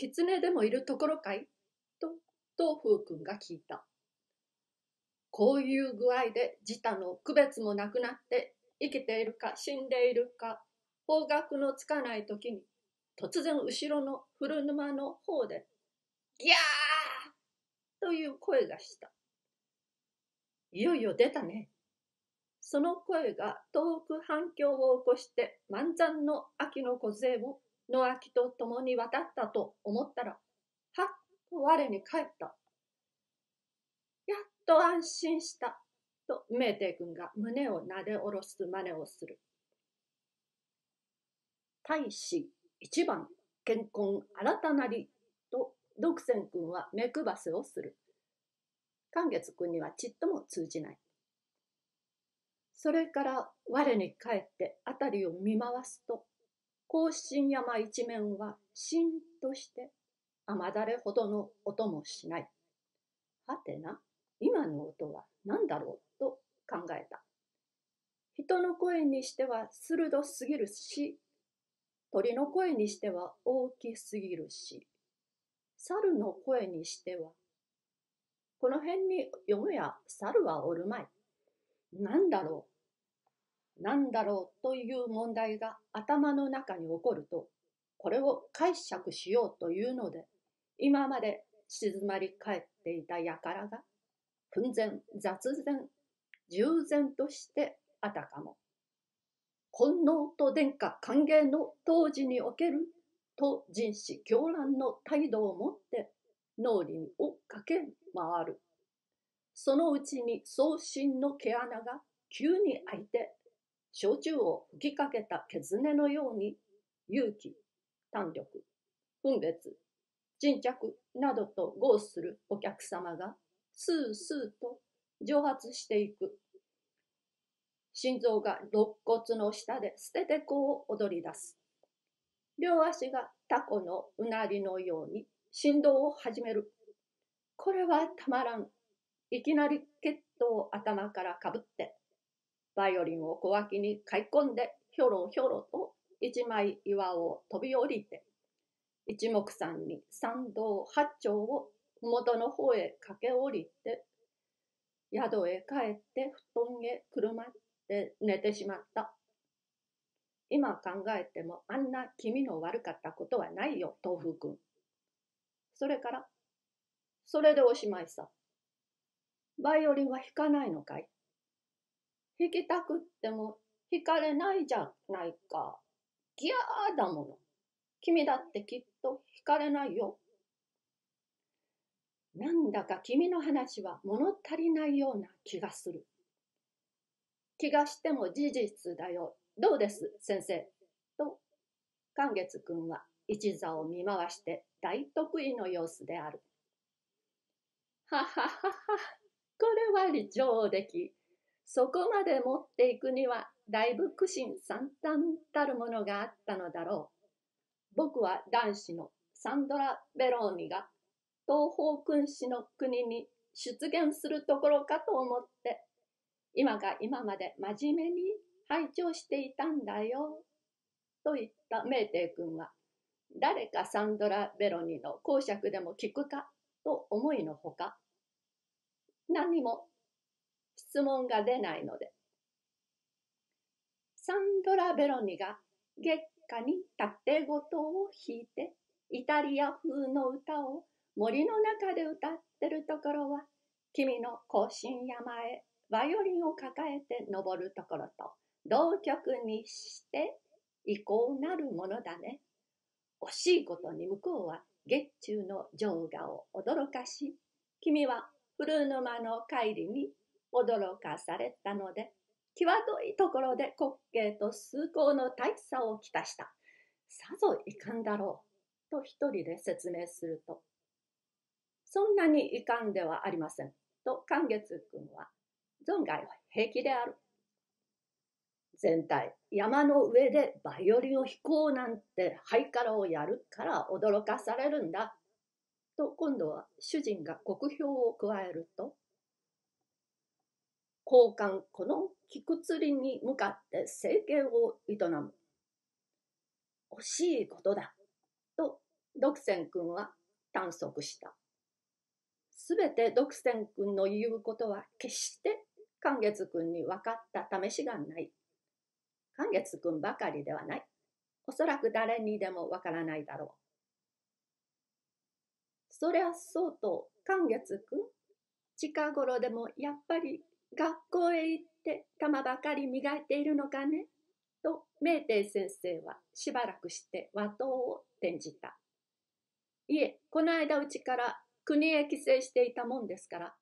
狐でもいるところかい？と、東風君が聞いた。こういう具合で自他の区別もなくなって生きているか死んでいるか方角のつかない時に突然後ろの古沼の方でギャーという声がした。いよいよ出たね。その声が遠く反響を起こして満山の秋の梢を野秋と共に渡ったと思ったら、はっと我に帰った。やっと安心した。と明帝君が胸をなで下ろす真似をする。大使一番健康新たなりと独占君は目くばせをする。寛月君にはちっとも通じない。それから我に帰って辺りを見回すと、甲信山一面はしんとして雨だれほどの音もしない。はてな、今の音は何だろうと考えた。人の声にしては鋭すぎるし、鳥の声にしては大きすぎるし、猿の声にしては、この辺によもや猿はおるまい。なんだろうう。なんだろうという問題が頭の中に起こると、これを解釈しようというので、今まで静まり返っていた輩が、奮然、雑然、従前としてあたかも。本能と殿下歓迎の当時におけると人士狂乱の態度を持って脳裏を駆け回る。そのうちに送信の毛穴が急に開いて焼酎を吹きかけた毛ねのように勇気、胆力、分別、沈着などと合するお客様がスースーと蒸発していく。心臓が肋骨の下で捨ててこを踊り出す。両足がタコのうなりのように振動を始める。これはたまらん。いきなりケットを頭からかぶって、バイオリンを小脇に買い込んで、ひょろひょろと一枚岩を飛び降りて、一目散に参道八丁を麓の方へ駆け下りて、宿へ帰って布団へ車って寝てしまった。今考えてもあんな気味の悪かったことはないよ、豆腐くん。それから、それでおしまいさ。バイオリンは弾かないのかい？弾きたくっても弾かれないじゃないか。ギャーだもの。君だってきっと弾かれないよ。なんだか君の話は物足りないような気がする。気がしても事実だよ。どうです先生？と、寛月君は一座を見回して大得意の様子である。はははは、これは理上出来。そこまで持っていくには、だいぶ苦心惨憺たるものがあったのだろう。僕は男子のサンドラ・ベローニが東方君主の国に出現するところかと思って、今が今まで真面目に拝聴していたんだよ。と言ったメーテイ君は、誰かサンドラ・ベロニの講釈でも聞くかと思いのほか、何も質問が出ないので、サンドラ・ベロニが月下に縦ごとを弾いて、イタリア風の歌を森の中で歌ってるところは、君の甲信山へバイオリンを抱えて登るところと同曲にして意向なるものだね。惜しいことに向こうは月中の情画を驚かし、君は古沼の帰りに驚かされたので、際どいところで滑稽と崇高の大差をきたした。さぞいかんだろう。と一人で説明すると、そんなにいかんではありません。と寛月君は、存外は平気である。全体山の上でバイオリンを弾こうなんてハイカラをやるから驚かされるんだ。と今度は主人が国評を加えると交換この菊釣りに向かって生計を営む。惜しいことだ。と、独占君は短足した。すべて独占君の言うことは決して寛月君に分かった試しがない。寛月君ばかりではない。おそらく誰にでもわからないだろう。そりゃそうと、寛月君、近頃でもやっぱり学校へ行って玉ばかり磨いているのかね？と明帝先生はしばらくして和刀を転じた。いえ、この間うちから国へ帰省していたもんですから、